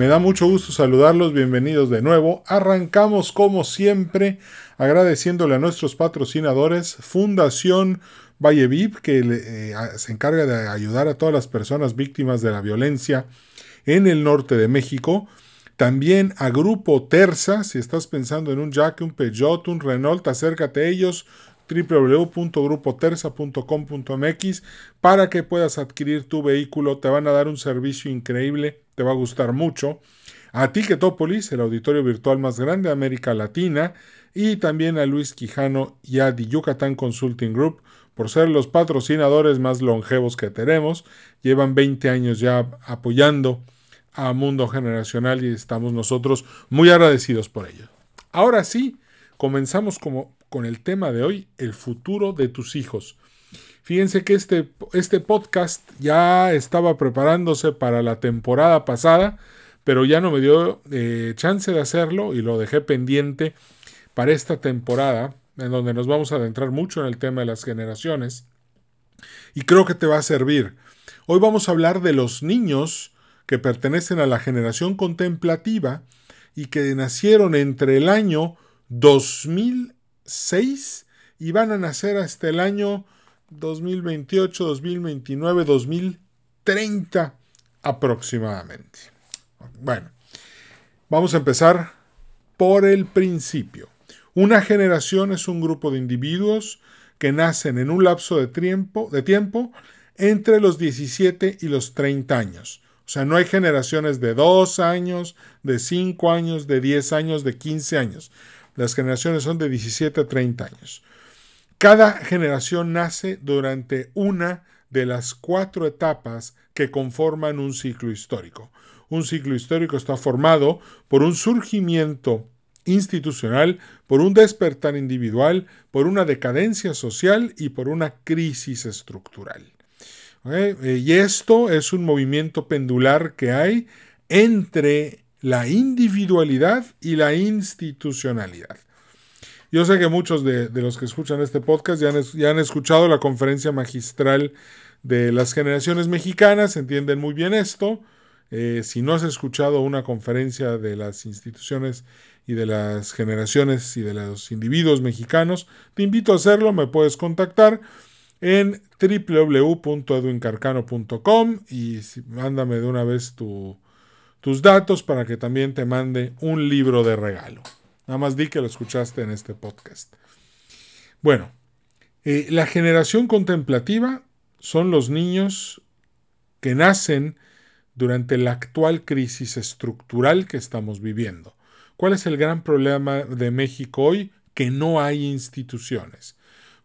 me da mucho gusto saludarlos, bienvenidos de nuevo. Arrancamos como siempre agradeciéndole a nuestros patrocinadores, Fundación Valle VIP, que eh, se encarga de ayudar a todas las personas víctimas de la violencia en el norte de México. También a Grupo Terza, si estás pensando en un Jack, un Peugeot, un Renault, acércate a ellos www.grupoterza.com.mx para que puedas adquirir tu vehículo. Te van a dar un servicio increíble, te va a gustar mucho. A Ticketopolis, el auditorio virtual más grande de América Latina, y también a Luis Quijano y a The Yucatán Consulting Group por ser los patrocinadores más longevos que tenemos. Llevan 20 años ya apoyando a Mundo Generacional y estamos nosotros muy agradecidos por ello. Ahora sí, comenzamos como con el tema de hoy, el futuro de tus hijos. Fíjense que este, este podcast ya estaba preparándose para la temporada pasada, pero ya no me dio eh, chance de hacerlo y lo dejé pendiente para esta temporada, en donde nos vamos a adentrar mucho en el tema de las generaciones. Y creo que te va a servir. Hoy vamos a hablar de los niños que pertenecen a la generación contemplativa y que nacieron entre el año 2000 6 y van a nacer hasta el año 2028, 2029, 2030 aproximadamente. Bueno, vamos a empezar por el principio. Una generación es un grupo de individuos que nacen en un lapso de tiempo, de tiempo entre los 17 y los 30 años. O sea, no hay generaciones de 2 años, de 5 años, de 10 años, de 15 años. Las generaciones son de 17 a 30 años. Cada generación nace durante una de las cuatro etapas que conforman un ciclo histórico. Un ciclo histórico está formado por un surgimiento institucional, por un despertar individual, por una decadencia social y por una crisis estructural. Eh, y esto es un movimiento pendular que hay entre la individualidad y la institucionalidad. Yo sé que muchos de, los que escuchan este podcast ya han, escuchado la conferencia magistral de las generaciones mexicanas, entienden muy bien esto. Eh, si no has escuchado una conferencia de las instituciones y de las generaciones y de los individuos mexicanos, te invito a hacerlo, me puedes contactar en www.edwincarcano.com y mándame de una vez tu, tus datos para que también te mande un libro de regalo. Nada más di que lo escuchaste en este podcast. Bueno, eh, la generación contemplativa son los niños que nacen durante la actual crisis estructural que estamos viviendo. ¿Cuál es el gran problema de México hoy? Que no hay instituciones.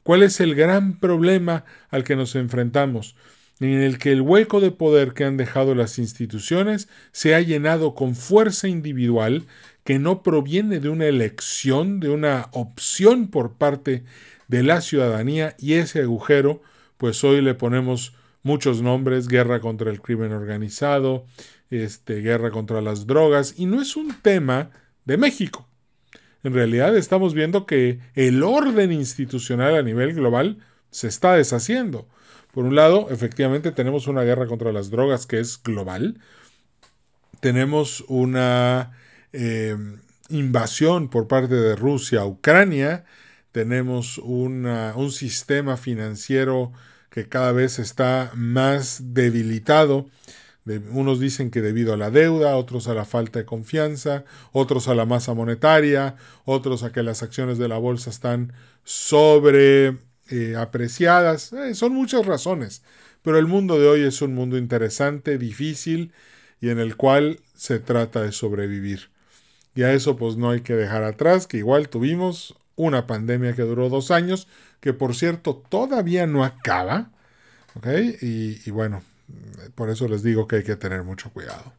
¿Cuál es el gran problema al que nos enfrentamos? En el que el hueco de poder que han dejado las instituciones se ha llenado con fuerza individual que no proviene de una elección, de una opción por parte de la ciudadanía y ese agujero, pues hoy le ponemos muchos nombres, guerra contra el crimen organizado, este, guerra contra las drogas, y no es un tema de México. En realidad estamos viendo que el orden institucional a nivel global se está deshaciendo. Por un lado, efectivamente tenemos una guerra contra las drogas que es global. Tenemos una eh, invasión por parte de Rusia a Ucrania. Tenemos un sistema financiero que cada vez está más debilitado. unos dicen que debido a la deuda, otros a la falta de confianza, otros a la masa monetaria, otros a que las acciones de la bolsa están sobre eh, apreciadas. Eh, son muchas razones, pero el mundo de hoy es un mundo interesante, difícil y en el cual se trata de sobrevivir. Y a eso pues no hay que dejar atrás que igual tuvimos una pandemia que duró dos años, que por cierto todavía no acaba. Y, y bueno, por eso les digo que hay que tener mucho cuidado.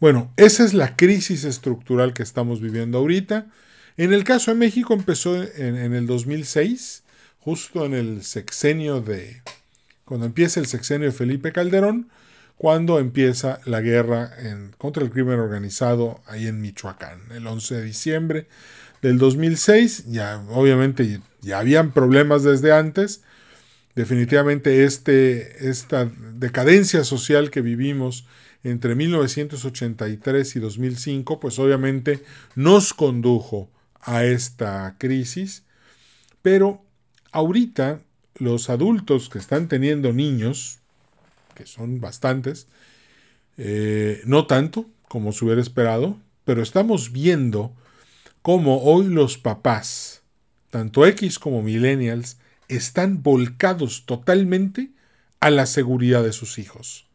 Bueno, esa es la crisis estructural que estamos viviendo ahorita. En el caso de México empezó en, en el 2006, justo en el sexenio de, cuando empieza el sexenio de Felipe Calderón, cuando empieza la guerra contra el crimen organizado ahí en Michoacán, el 11 de diciembre del 2006. Ya, obviamente, ya habían problemas desde antes. Definitivamente este, esta decadencia social que vivimos entre 1983 y 2005, pues obviamente nos condujo a esta crisis. Pero ahorita los adultos que están teniendo niños, que son bastantes, eh, no tanto como se hubiera esperado, pero estamos viendo cómo hoy los papás, tanto X como millennials, están volcados totalmente a la seguridad de sus hijos.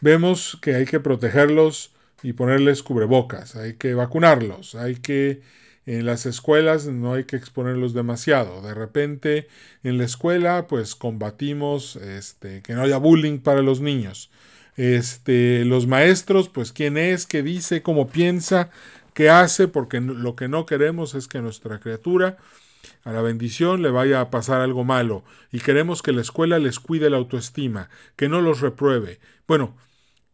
Vemos que hay que protegerlos y ponerles cubrebocas, hay que vacunarlos, hay que en las escuelas no hay que exponerlos demasiado. De repente en la escuela pues combatimos este, que no haya bullying para los niños. Este, los maestros pues quién es, qué dice, cómo piensa, qué hace, porque lo que no queremos es que nuestra criatura a la bendición le vaya a pasar algo malo y queremos que la escuela les cuide la autoestima, que no los repruebe. Bueno,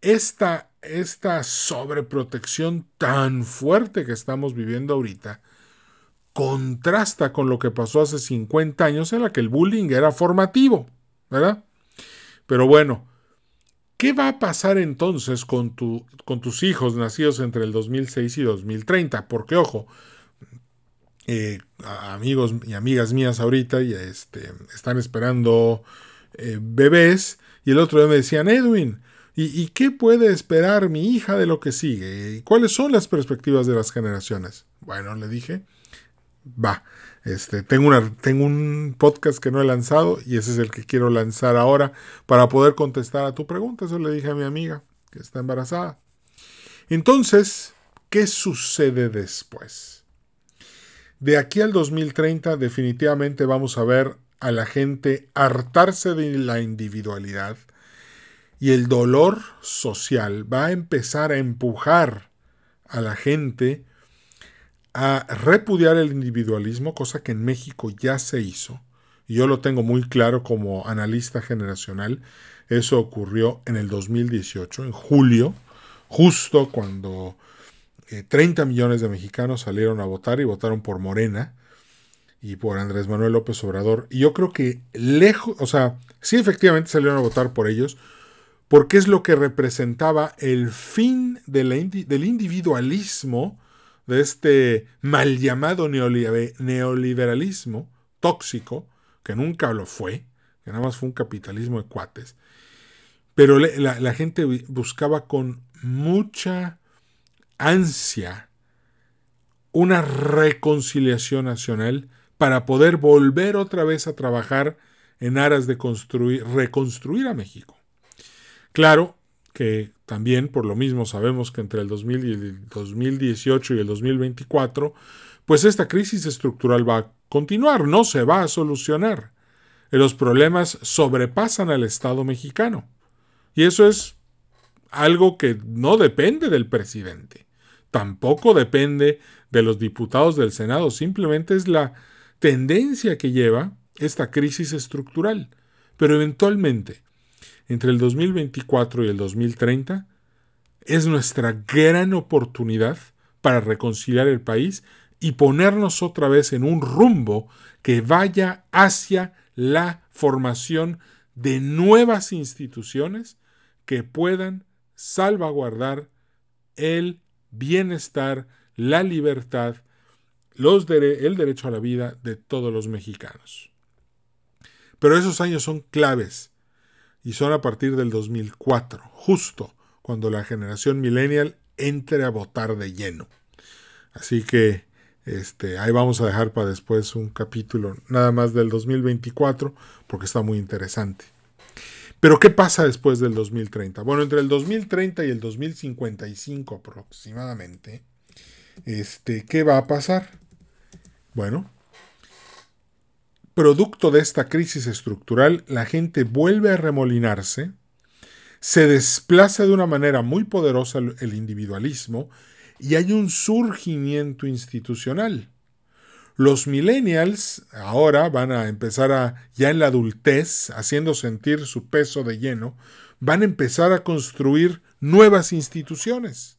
esta, esta sobreprotección tan fuerte que estamos viviendo ahorita contrasta con lo que pasó hace 50 años en la que el bullying era formativo, ¿verdad? Pero bueno, ¿qué va a pasar entonces con, tu, con tus hijos nacidos entre el 2006 y 2030? Porque, ojo, eh, amigos y amigas mías ahorita ya este, están esperando eh, bebés y el otro día me decían, Edwin, ¿Y, qué puede esperar mi hija de lo que sigue? ¿Y cuáles son las perspectivas de las generaciones? Bueno, le dije, va, este, tengo, una, tengo un podcast que no he lanzado y ese es el que quiero lanzar ahora para poder contestar a tu pregunta. Eso le dije a mi amiga que está embarazada. Entonces, ¿qué sucede después? De aquí al 2030 definitivamente vamos a ver a la gente hartarse de la individualidad, y el dolor social va a empezar a empujar a la gente a repudiar el individualismo, cosa que en México ya se hizo. Y yo lo tengo muy claro como analista generacional. Eso ocurrió en el 2018, en julio, justo cuando 30 eh, millones de mexicanos salieron a votar y votaron por Morena y por Andrés Manuel López Obrador. Y yo creo que lejos, o sea, sí efectivamente salieron a votar por ellos, porque es lo que representaba el fin del individualismo, de este mal llamado neoliberalismo tóxico, que nunca lo fue, que nada más fue un capitalismo de cuates, pero la, la gente buscaba con mucha ansia una reconciliación nacional para poder volver otra vez a trabajar en aras de construir, reconstruir a México. Claro que también por lo mismo sabemos que entre el, 2018 y el 2024, pues esta crisis estructural va a continuar, no se va a solucionar. Los problemas sobrepasan al Estado mexicano. Y eso es algo que no depende del presidente, tampoco depende de los diputados del Senado, simplemente es la tendencia que lleva esta crisis estructural. Pero eventualmente, entre el 2024 y el 2030 es nuestra gran oportunidad para reconciliar el país y ponernos otra vez en un rumbo que vaya hacia la formación de nuevas instituciones que puedan salvaguardar el bienestar, la libertad, los el derecho a la vida de todos los mexicanos. Pero esos años son claves y son a partir del 2004, justo cuando la generación millennial entre a votar de lleno. Así que este, ahí vamos a dejar para después un capítulo nada más del 2024 porque está muy interesante. Pero ¿qué pasa después del 2030? Bueno, entre el 2030 y el 2055 aproximadamente, este, ¿qué va a pasar? Bueno, producto de esta crisis estructural, la gente vuelve a remolinarse, se desplaza de una manera muy poderosa el individualismo y hay un surgimiento institucional. Los millennials ahora van a empezar a, ya en la adultez, haciendo sentir su peso de lleno, van a empezar a construir nuevas instituciones.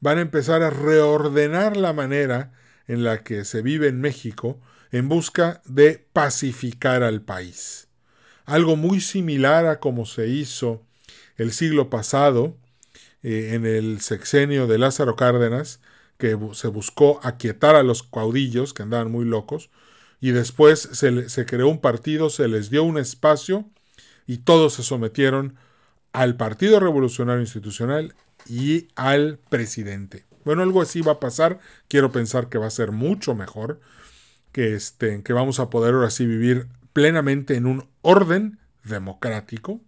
Van a empezar a reordenar la manera en la que se vive en México en busca de pacificar al país. Algo muy similar a como se hizo el siglo pasado eh, en el sexenio de Lázaro Cárdenas, que se buscó aquietar a los caudillos que andaban muy locos, y después se, se creó un partido, se les dio un espacio y todos se sometieron al Partido Revolucionario Institucional y al presidente. Bueno, algo así va a pasar. Quiero pensar que va a ser mucho mejor, que, este, que vamos a poder ahora sí vivir plenamente en un orden democrático,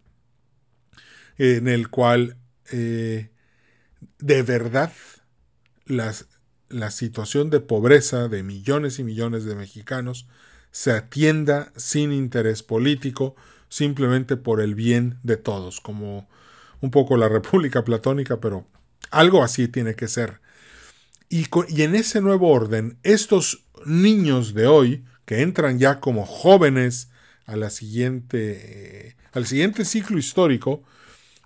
en el cual eh, de verdad la situación de pobreza de millones y millones de mexicanos se atienda sin interés político, simplemente por el bien de todos, como un poco la República Platónica, pero algo así tiene que ser. Y, y en ese nuevo orden, estos niños de hoy, que entran ya como jóvenes a la siguiente, al siguiente ciclo histórico,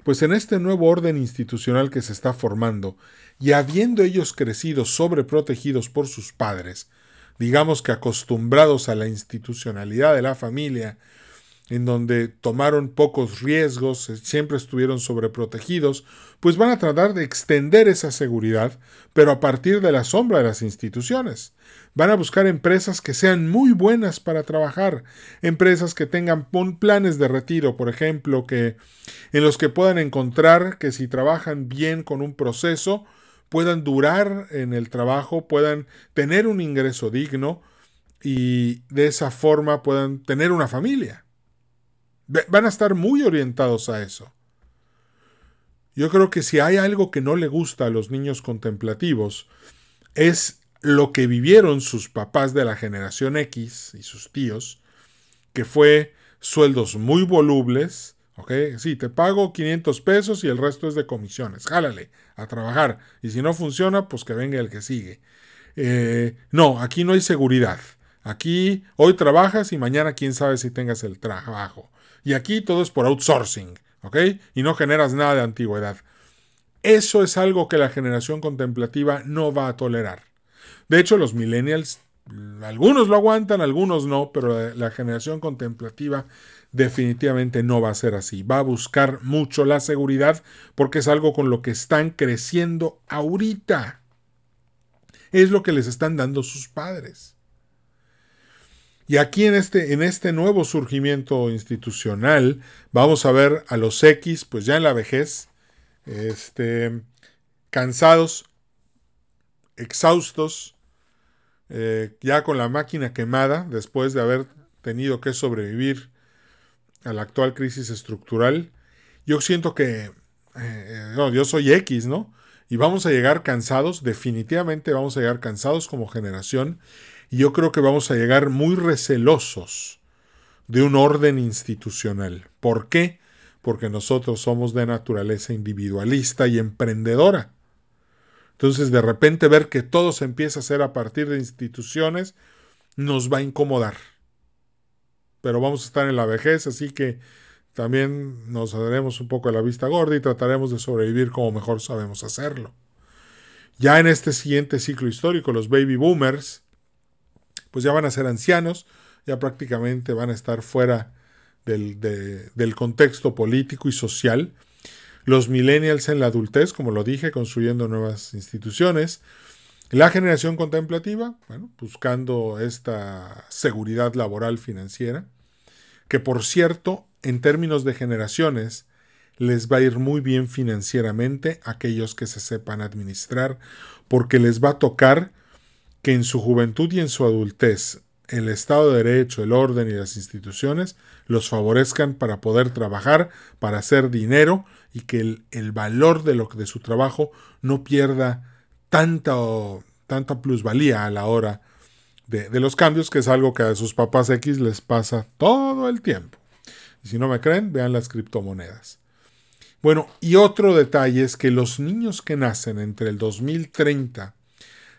pues en este nuevo orden institucional que se está formando, y habiendo ellos crecido sobreprotegidos por sus padres, digamos que acostumbrados a la institucionalidad de la familia, en donde tomaron pocos riesgos, eh, siempre estuvieron sobreprotegidos, pues van a tratar de extender esa seguridad, pero a partir de la sombra de las instituciones. Van a buscar empresas que sean muy buenas para trabajar, empresas que tengan planes de retiro, por ejemplo, que en los que puedan encontrar que si trabajan bien con un proceso, puedan durar en el trabajo, puedan tener un ingreso digno y de esa forma puedan tener una familia. Van a estar muy orientados a eso. Yo creo que si hay algo que no le gusta a los niños contemplativos, es lo que vivieron sus papás de la generación X y sus tíos, que fue sueldos muy volubles, ¿ok? Sí, te pago 500 pesos y el resto es de comisiones, jálale a trabajar, y si no funciona, pues que venga el que sigue. Eh, no, aquí no hay seguridad. Aquí hoy trabajas y mañana quién sabe si tengas el trabajo. Y aquí todo es por outsourcing, ¿ok? Y no generas nada de antigüedad. Eso es algo que la generación contemplativa no va a tolerar. De hecho, los millennials, algunos lo aguantan, algunos no, pero la, generación contemplativa definitivamente no va a ser así. Va a buscar mucho la seguridad porque es algo con lo que están creciendo ahorita. Es lo que les están dando sus padres. Y aquí en este, en este nuevo surgimiento institucional vamos a ver a los X, pues ya en la vejez, este, cansados, exhaustos, eh, ya con la máquina quemada, después de haber tenido que sobrevivir a la actual crisis estructural. Yo siento que, eh, no, yo soy X, ¿no? Y vamos a llegar cansados, definitivamente vamos a llegar cansados como generación y yo creo que vamos a llegar muy recelosos de un orden institucional. ¿Por qué? Porque nosotros somos de naturaleza individualista y emprendedora. Entonces, de repente ver que todo se empieza a hacer a partir de instituciones nos va a incomodar. Pero vamos a estar en la vejez, así que también nos daremos un poco a la vista gorda y trataremos de sobrevivir como mejor sabemos hacerlo. Ya en este siguiente ciclo histórico, los baby boomers pues ya van a ser ancianos, ya prácticamente van a estar fuera del, del contexto político y social. Los millennials en la adultez, como lo dije, construyendo nuevas instituciones. La generación contemplativa, bueno, buscando esta seguridad laboral financiera, que por cierto, en términos de generaciones, les va a ir muy bien financieramente a aquellos que se sepan administrar, porque les va a tocar que en su juventud y en su adultez el Estado de Derecho, el orden y las instituciones los favorezcan para poder trabajar, para hacer dinero y que el, valor de, lo, de su trabajo no pierda tanta, tanta plusvalía a la hora de, de, los cambios, que es algo que a sus papás X les pasa todo el tiempo. Y si no me creen, vean las criptomonedas. Bueno, y otro detalle es que los niños que nacen entre el 2030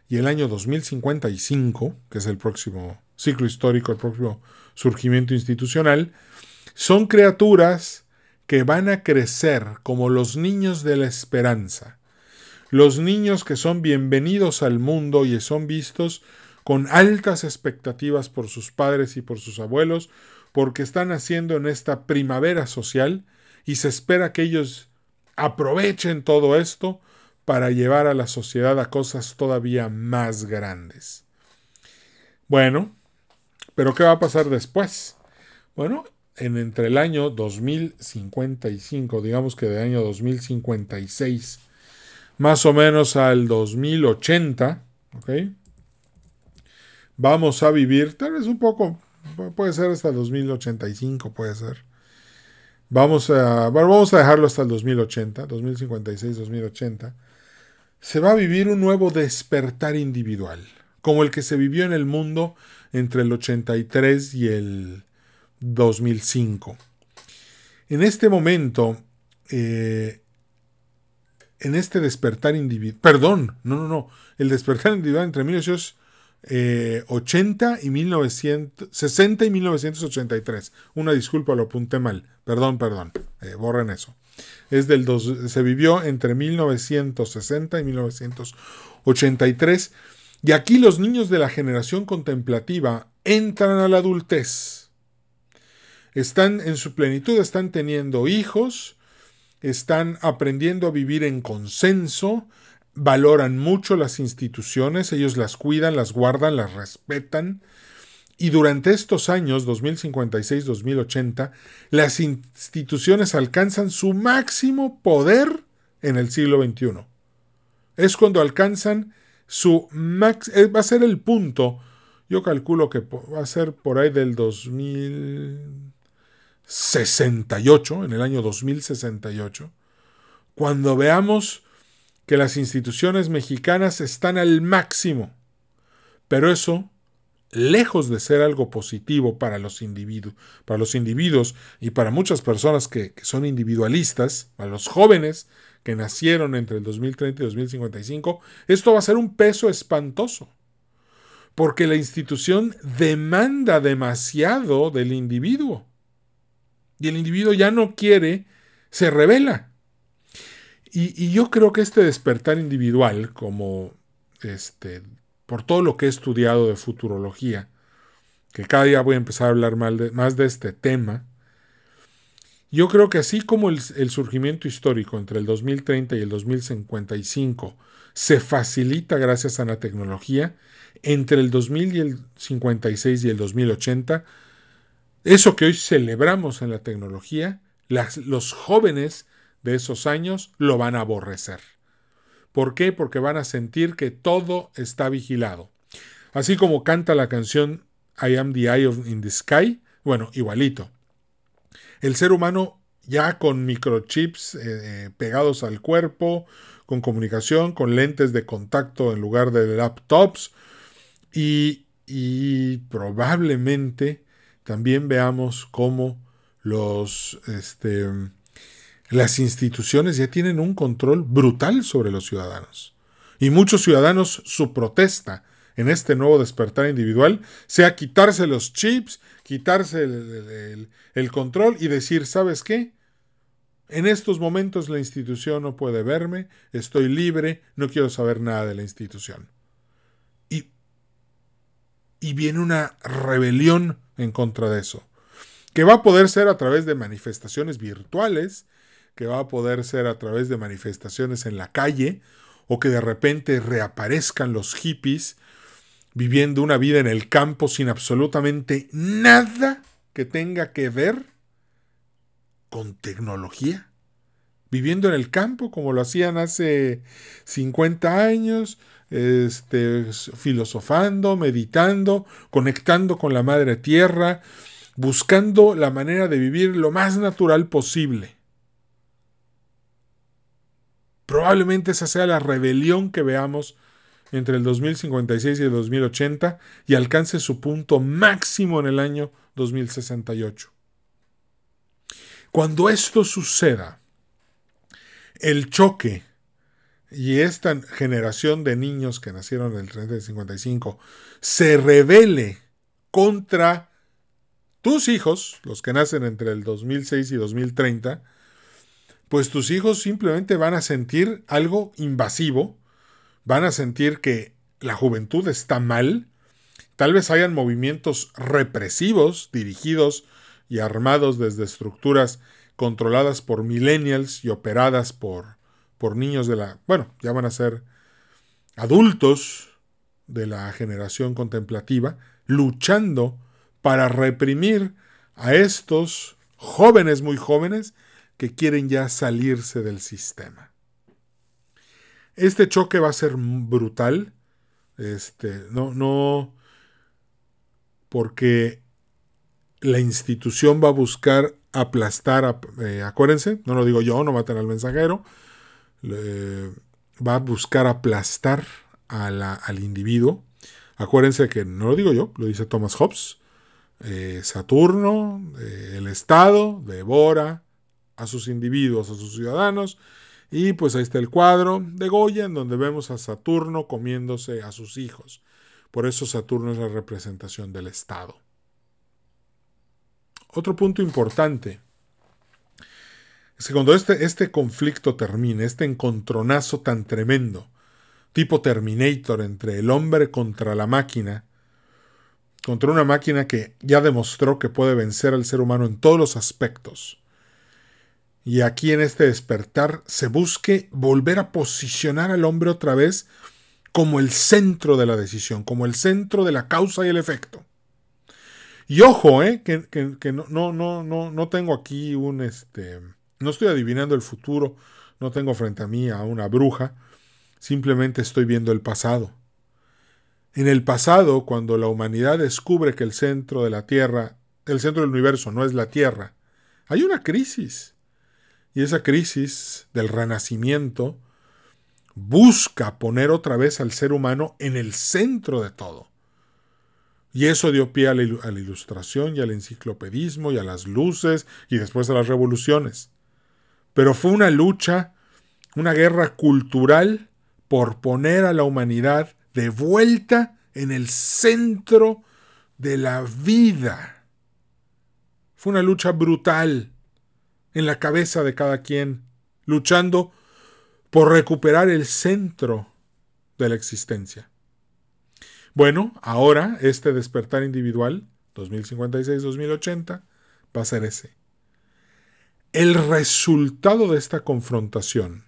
y el año 2055, que es el próximo ciclo histórico, el próximo surgimiento institucional, son criaturas que van a crecer como los niños de la esperanza, los niños que son bienvenidos al mundo y son vistos con altas expectativas por sus padres y por sus abuelos, porque están haciendo en esta primavera social y se espera que ellos aprovechen todo esto para llevar a la sociedad a cosas todavía más grandes. Bueno, pero ¿qué va a pasar después? Bueno, en entre el año 2055, digamos que de año 2056, más o menos al 2080, ¿ok? Vamos a vivir, tal vez un poco, puede ser hasta el 2085, puede ser. Vamos a, vamos a dejarlo hasta el 2080, 2056, 2080. Se va a vivir un nuevo despertar individual, como el que se vivió en el mundo entre el 83 y el 2005. En este momento, eh, en este despertar individual, perdón, no, no, no, el despertar individual entre 1980 y 1960 y 1983. Una disculpa, lo apunté mal. Perdón, perdón. Eh, borren eso. Es del dos, se vivió entre 1960 y 1983. Y aquí los niños de la generación contemplativa entran a la adultez. Están en su plenitud, están teniendo hijos, están aprendiendo a vivir en consenso, valoran mucho las instituciones, ellos las cuidan, las guardan, las respetan. Y durante estos años, 2056-2080, las instituciones alcanzan su máximo poder en el siglo XXI. Es cuando alcanzan su max, eh, va a ser el punto, yo calculo que va a ser por ahí del 2000 68, en el año 2068, cuando veamos que las instituciones mexicanas están al máximo. Pero eso, lejos de ser algo positivo para los individuos, para los individuos y para muchas personas que, que son individualistas, para los jóvenes que nacieron entre el 2030 y 2055, esto va a ser un peso espantoso. Porque la institución demanda demasiado del individuo y el individuo ya no quiere, se revela. Y, yo creo que este despertar individual, como este, por todo lo que he estudiado de futurología, que cada día voy a empezar a hablar más de, este tema, yo creo que así como el, surgimiento histórico entre el 2030 y el 2055 se facilita gracias a la tecnología, entre el 2056 y el 2080 eso que hoy celebramos en la tecnología, los jóvenes de esos años lo van a aborrecer. ¿Por qué? Porque van a sentir que todo está vigilado. Así como canta la canción I am the eye of in the sky, bueno, igualito. El ser humano ya con microchips eh, eh, pegados al cuerpo, con comunicación, con lentes de contacto en lugar de laptops y, probablemente también veamos cómo los, este, las instituciones ya tienen un control brutal sobre los ciudadanos. Y muchos ciudadanos, su protesta en este nuevo despertar individual sea quitarse los chips, quitarse el, control y decir, ¿sabes qué? En estos momentos la institución no puede verme, estoy libre, no quiero saber nada de la institución. Y, y viene una rebelión en contra de eso. Que va a poder ser a través de manifestaciones virtuales, que va a poder ser a través de manifestaciones en la calle, o que de repente reaparezcan los hippies viviendo una vida en el campo sin absolutamente nada que tenga que ver con tecnología. Viviendo en el campo como lo hacían hace 50 años, este, filosofando, meditando, conectando con la madre tierra, buscando la manera de vivir lo más natural posible. Probablemente esa sea la rebelión que veamos entre el 2056 y el 2080 y alcance su punto máximo en el año 2068. Cuando esto suceda, el choque y esta generación de niños que nacieron en el 30 y 55 se revele contra tus hijos, los que nacen entre el 2006 y 2030, pues tus hijos simplemente van a sentir algo invasivo, van a sentir que la juventud está mal, tal vez hayan movimientos represivos dirigidos y armados desde estructuras controladas por millennials y operadas por, por niños de la, bueno, ya van a ser adultos de la generación contemplativa, luchando para reprimir a estos jóvenes muy jóvenes que quieren ya salirse del sistema. Este choque va a ser brutal. Este, no, no, porque la institución va a buscar aplastar, eh, acuérdense, no lo digo yo, no maten al mensajero, va a buscar aplastar al individuo. Acuérdense que no lo digo yo, lo dice Thomas Hobbes. Eh, Saturno, eh, el Estado, devora a sus individuos, a sus ciudadanos. Y pues ahí está el cuadro de Goya, en donde vemos a Saturno comiéndose a sus hijos. Por eso Saturno es la representación del Estado. Otro punto importante es que cuando este, este conflicto termine, este encontronazo tan tremendo, tipo Terminator entre el hombre contra la máquina, contra una máquina que ya demostró que puede vencer al ser humano en todos los aspectos, y aquí en este despertar se busque volver a posicionar al hombre otra vez como el centro de la decisión, como el centro de la causa y el efecto. Y ojo, eh, que, no, no, no, no, tengo aquí un este. No estoy adivinando el futuro, no tengo frente a mí a una bruja, simplemente estoy viendo el pasado. En el pasado, cuando la humanidad descubre que el centro de la Tierra, el centro del universo no es la Tierra, hay una crisis. Y esa crisis del renacimiento busca poner otra vez al ser humano en el centro de todo. Y eso dio pie a la, ilustración y al enciclopedismo y a las luces y después a las revoluciones. Pero fue una lucha, una guerra cultural por poner a la humanidad de vuelta en el centro de la vida. Fue una lucha brutal en la cabeza de cada quien, luchando por recuperar el centro de la existencia. Bueno, ahora este despertar individual, 2056-2080, va a ser ese. El resultado de esta confrontación,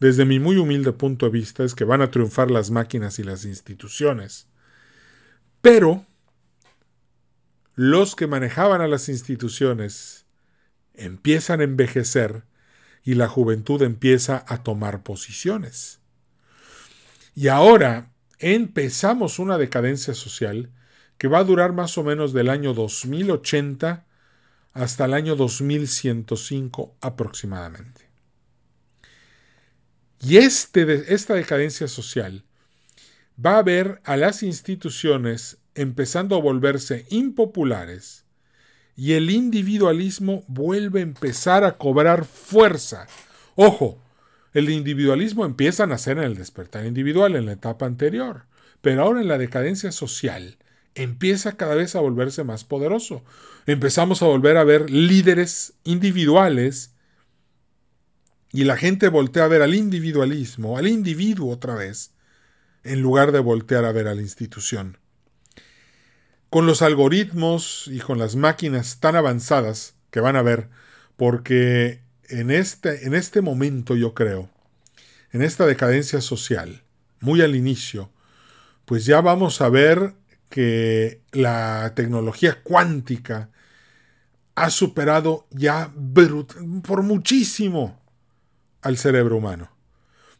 desde mi muy humilde punto de vista, es que van a triunfar las máquinas y las instituciones. Pero los que manejaban a las instituciones empiezan a envejecer y la juventud empieza a tomar posiciones. Y ahora empezamos una decadencia social que va a durar más o menos del año 2080 hasta el año 2105 aproximadamente. Y este, esta decadencia social va a ver a las instituciones empezando a volverse impopulares y el individualismo vuelve a empezar a cobrar fuerza. Ojo, el individualismo empieza a nacer en el despertar individual, en la etapa anterior, pero ahora en la decadencia social empieza cada vez a volverse más poderoso. Empezamos a volver a ver líderes individuales y la gente voltea a ver al individualismo, al individuo otra vez, en lugar de voltear a ver a la institución con los algoritmos y con las máquinas tan avanzadas que van a ver, porque en este, en este momento yo creo, en esta decadencia social, muy al inicio, pues ya vamos a ver que la tecnología cuántica ha superado ya por muchísimo al cerebro humano.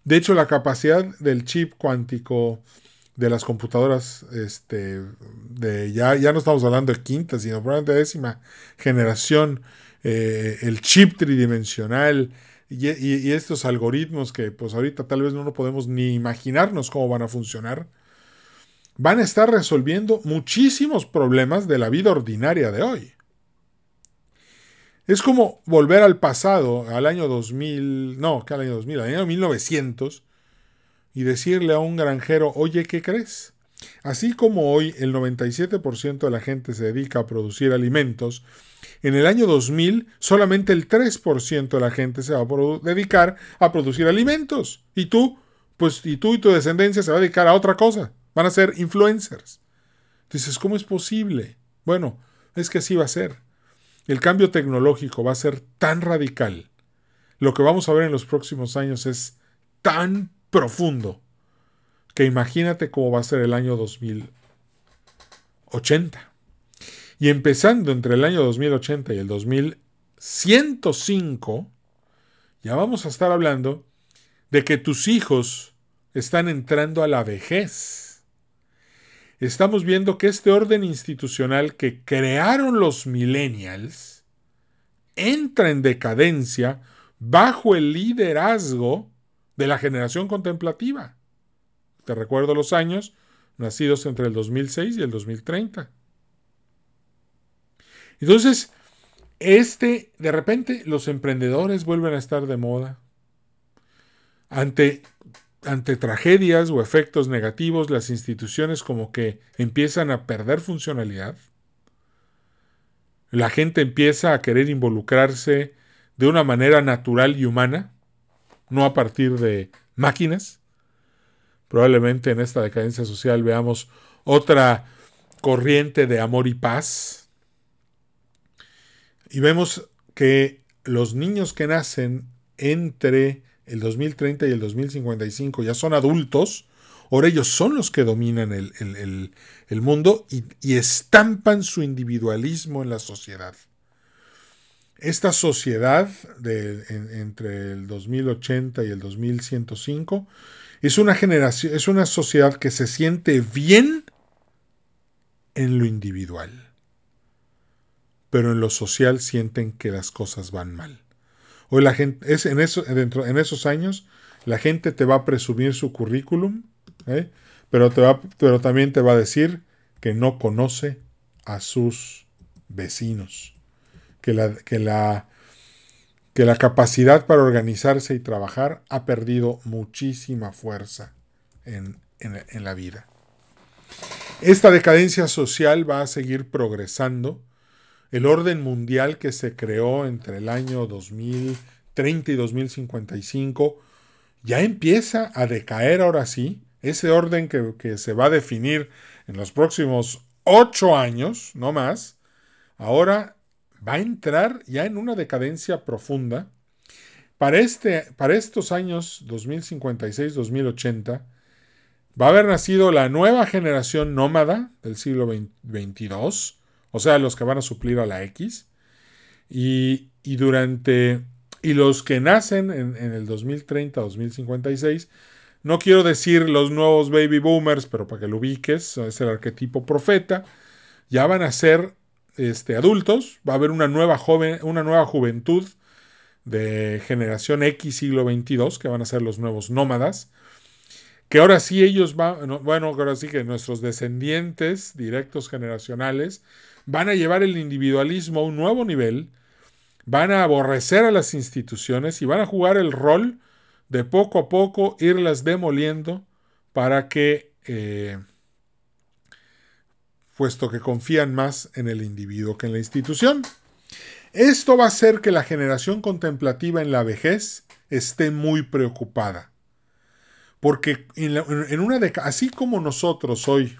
De hecho, la capacidad del chip cuántico de las computadoras, este, de ya, ya no estamos hablando de quinta, sino probablemente de décima generación, eh, el chip tridimensional y, estos algoritmos que pues ahorita tal vez no lo podemos ni imaginarnos cómo van a funcionar, van a estar resolviendo muchísimos problemas de la vida ordinaria de hoy. Es como volver al pasado, al año 2000, no, que al año 2000, al año 1900, y decirle a un granjero, oye, ¿qué crees? Así como hoy el 97% de la gente se dedica a producir alimentos, en el año 2000 solamente el 3% de la gente se va a dedicar a producir alimentos. Y tú, pues, y tú y tu descendencia se va a dedicar a otra cosa. Van a ser influencers. Dices, ¿cómo es posible? Bueno, es que así va a ser. El cambio tecnológico va a ser tan radical. Lo que vamos a ver en los próximos años es tan profundo que imagínate cómo va a ser el año 2080. Y empezando entre el año 2080 y el 2105, ya vamos a estar hablando de que tus hijos están entrando a la vejez. Estamos viendo que este orden institucional que crearon los millennials entra en decadencia bajo el liderazgo de la generación contemplativa. Te recuerdo los años, nacidos entre el 2006 y el 2030. Entonces, este, de repente, los emprendedores vuelven a estar de moda. Ante, ante tragedias o efectos negativos, las instituciones como que empiezan a perder funcionalidad. La gente empieza a querer involucrarse de una manera natural y humana, no a partir de máquinas. Probablemente en esta decadencia social veamos otra corriente de amor y paz. Y vemos que los niños que nacen entre el 2030 y el 2055 ya son adultos, ahora ellos son los que dominan el, mundo y, estampan su individualismo en la sociedad. Esta sociedad entre el 2080 y el 2105 es una generación, es una sociedad que se siente bien en lo individual, pero en lo social sienten que las cosas van mal. Hoy la gente, es en, eso, dentro, en esos años, la gente te va a presumir su currículum, ¿eh? pero, te va, pero también te va a decir que no conoce a sus vecinos, que la, que la que la capacidad para organizarse y trabajar ha perdido muchísima fuerza en, la vida. Esta decadencia social va a seguir progresando. El orden mundial que se creó entre el año 2030 y 2055 ya empieza a decaer ahora sí. Ese orden que, que se va a definir en los próximos ocho años, no más, ahora va a entrar ya en una decadencia profunda. Para, este, para estos años 2056-2080 va a haber nacido la nueva generación nómada del siglo XXII, o sea, los que van a suplir a la X, y, durante... Y los que nacen en, en el 2030-2056, no quiero decir los nuevos baby boomers, pero para que lo ubiques, es el arquetipo profeta, ya van a ser este, adultos, va a haber una nueva, joven, una nueva juventud de generación X siglo XXII, que van a ser los nuevos nómadas, que ahora sí ellos van, bueno, ahora sí que nuestros descendientes directos generacionales van a llevar el individualismo a un nuevo nivel, van a aborrecer a las instituciones y van a jugar el rol de poco a poco irlas demoliendo para que eh, puesto que confían más en el individuo que en la institución. Esto va a hacer que la generación contemplativa en la vejez esté muy preocupada. Porque en, una así como nosotros hoy,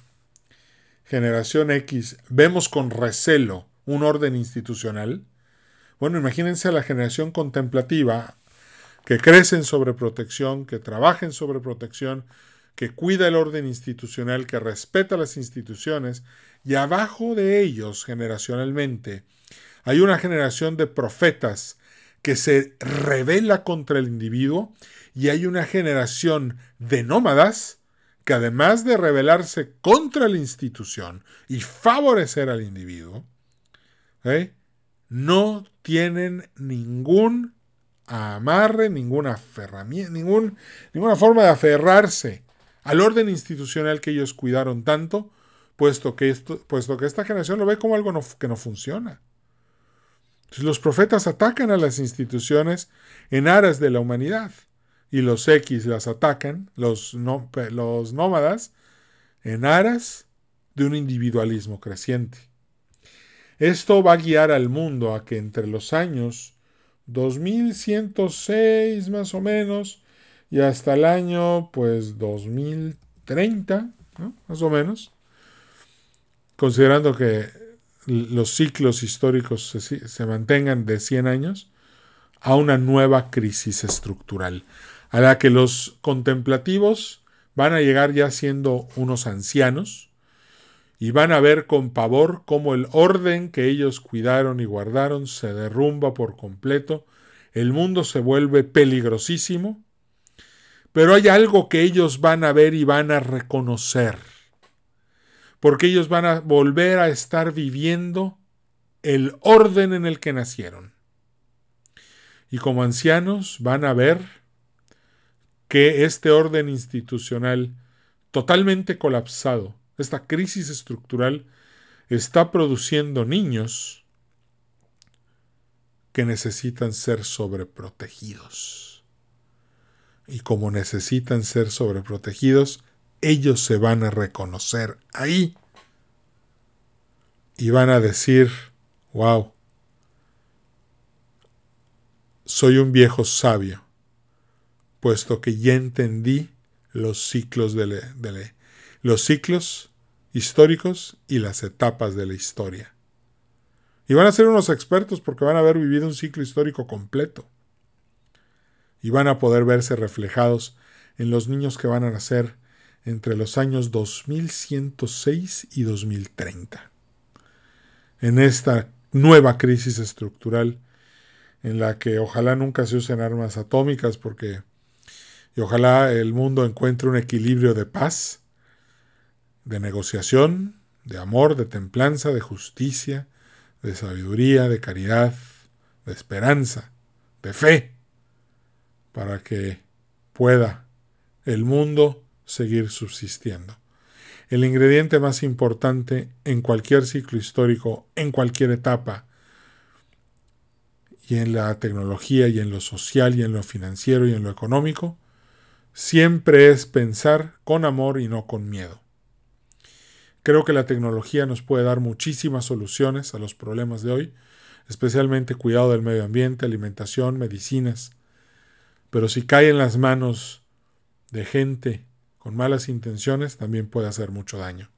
generación X, vemos con recelo un orden institucional, bueno, imagínense a la generación contemplativa que crece sobre protección, que trabaja en sobreprotección, que cuida el orden institucional, que respeta las instituciones, y abajo de ellos, generacionalmente, hay una generación de profetas que se revela contra el individuo y hay una generación de nómadas que además de rebelarse contra la institución y favorecer al individuo, ¿eh? no tienen ningún amarre, ninguna ningún, ninguna forma de aferrarse al orden institucional que ellos cuidaron tanto puesto que, esto, puesto que esta generación lo ve como algo que no funciona. los profetas atacan a las instituciones en aras de la humanidad y los X las atacan, los, los nómadas, en aras de un individualismo creciente. Esto va a guiar al mundo a que entre los años 2106 más o menos y hasta el año pues 2030, más o menos, considerando que los ciclos históricos se, mantengan de 100 años, a una nueva crisis estructural, a la que los contemplativos van a llegar ya siendo unos ancianos y van a ver con pavor cómo el orden que ellos cuidaron y guardaron se derrumba por completo, el mundo se vuelve peligrosísimo, pero hay algo que ellos van a ver y van a reconocer porque ellos van a volver a estar viviendo el orden en el que nacieron. Y como ancianos van a ver que este orden institucional totalmente colapsado, esta crisis estructural, está produciendo niños que necesitan ser sobreprotegidos. Y como necesitan ser sobreprotegidos, ellos se van a reconocer ahí y van a decir, wow, soy un viejo sabio, puesto que ya entendí los ciclos de, los ciclos históricos y las etapas de la historia. Y van a ser unos expertos porque van a haber vivido un ciclo histórico completo. Y van a poder verse reflejados en los niños que van a nacer entre los años 2106 y 2030. En esta nueva crisis estructural en la que ojalá nunca se usen armas atómicas porque y ojalá el mundo encuentre un equilibrio de paz, de negociación, de amor, de templanza, de justicia, de sabiduría, de caridad, de esperanza, de fe, para que pueda el mundo seguir subsistiendo. El ingrediente más importante en cualquier ciclo histórico, en cualquier etapa, y en la tecnología y en lo social y en lo financiero y en lo económico, siempre es pensar con amor y no con miedo. Creo que la tecnología nos puede dar muchísimas soluciones a los problemas de hoy, especialmente cuidado del medio ambiente, alimentación, medicinas. Pero si cae en las manos de gente con malas intenciones también puede hacer mucho daño.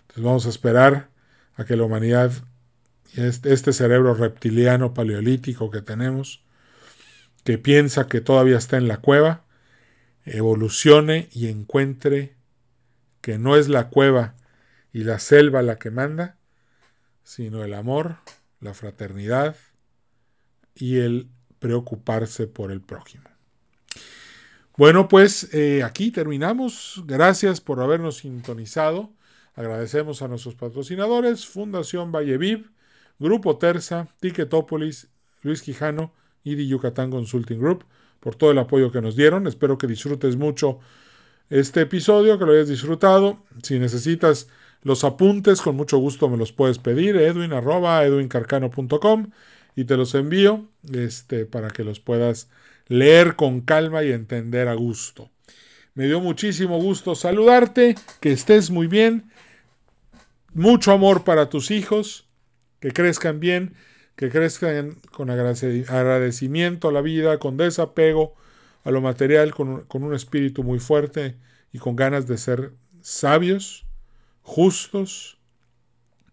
Entonces vamos a esperar a que la humanidad, este, este cerebro reptiliano paleolítico que tenemos, que piensa que todavía está en la cueva, evolucione y encuentre que no es la cueva y la selva la que manda, sino el amor, la fraternidad y el preocuparse por el prójimo. Bueno, pues eh, aquí terminamos. Gracias por habernos sintonizado. Agradecemos a nuestros patrocinadores, Fundación Valleviv, Grupo Terza, Ticketopolis, Luis Quijano y The Yucatán Consulting Group por todo el apoyo que nos dieron. Espero que disfrutes mucho este episodio, que lo hayas disfrutado. Si necesitas los apuntes, con mucho gusto me los puedes pedir, edwin y te los envío este, para que los puedas leer con calma y entender a gusto. Me dio muchísimo gusto saludarte, que estés muy bien, mucho amor para tus hijos, que crezcan bien, que crezcan con agradecimiento a la vida, con desapego a lo material, con, un espíritu muy fuerte y con ganas de ser sabios, justos,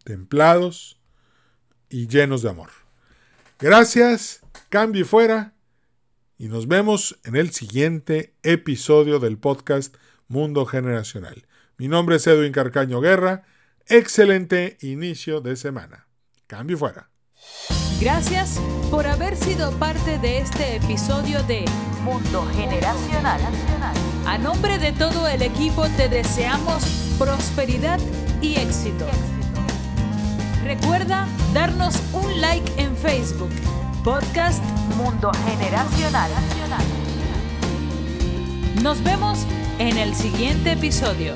templados y llenos de amor. Gracias, cambio y fuera y nos vemos en el siguiente episodio del podcast Mundo Generacional. Mi nombre es Edwin Carcaño Guerra. Excelente inicio de semana. Cambio fuera. Gracias por haber sido parte de este episodio de Mundo Generacional. A nombre de todo el equipo te deseamos prosperidad y éxito. Recuerda darnos un like en Facebook Podcast Mundo Generacional. Nos vemos en el siguiente episodio.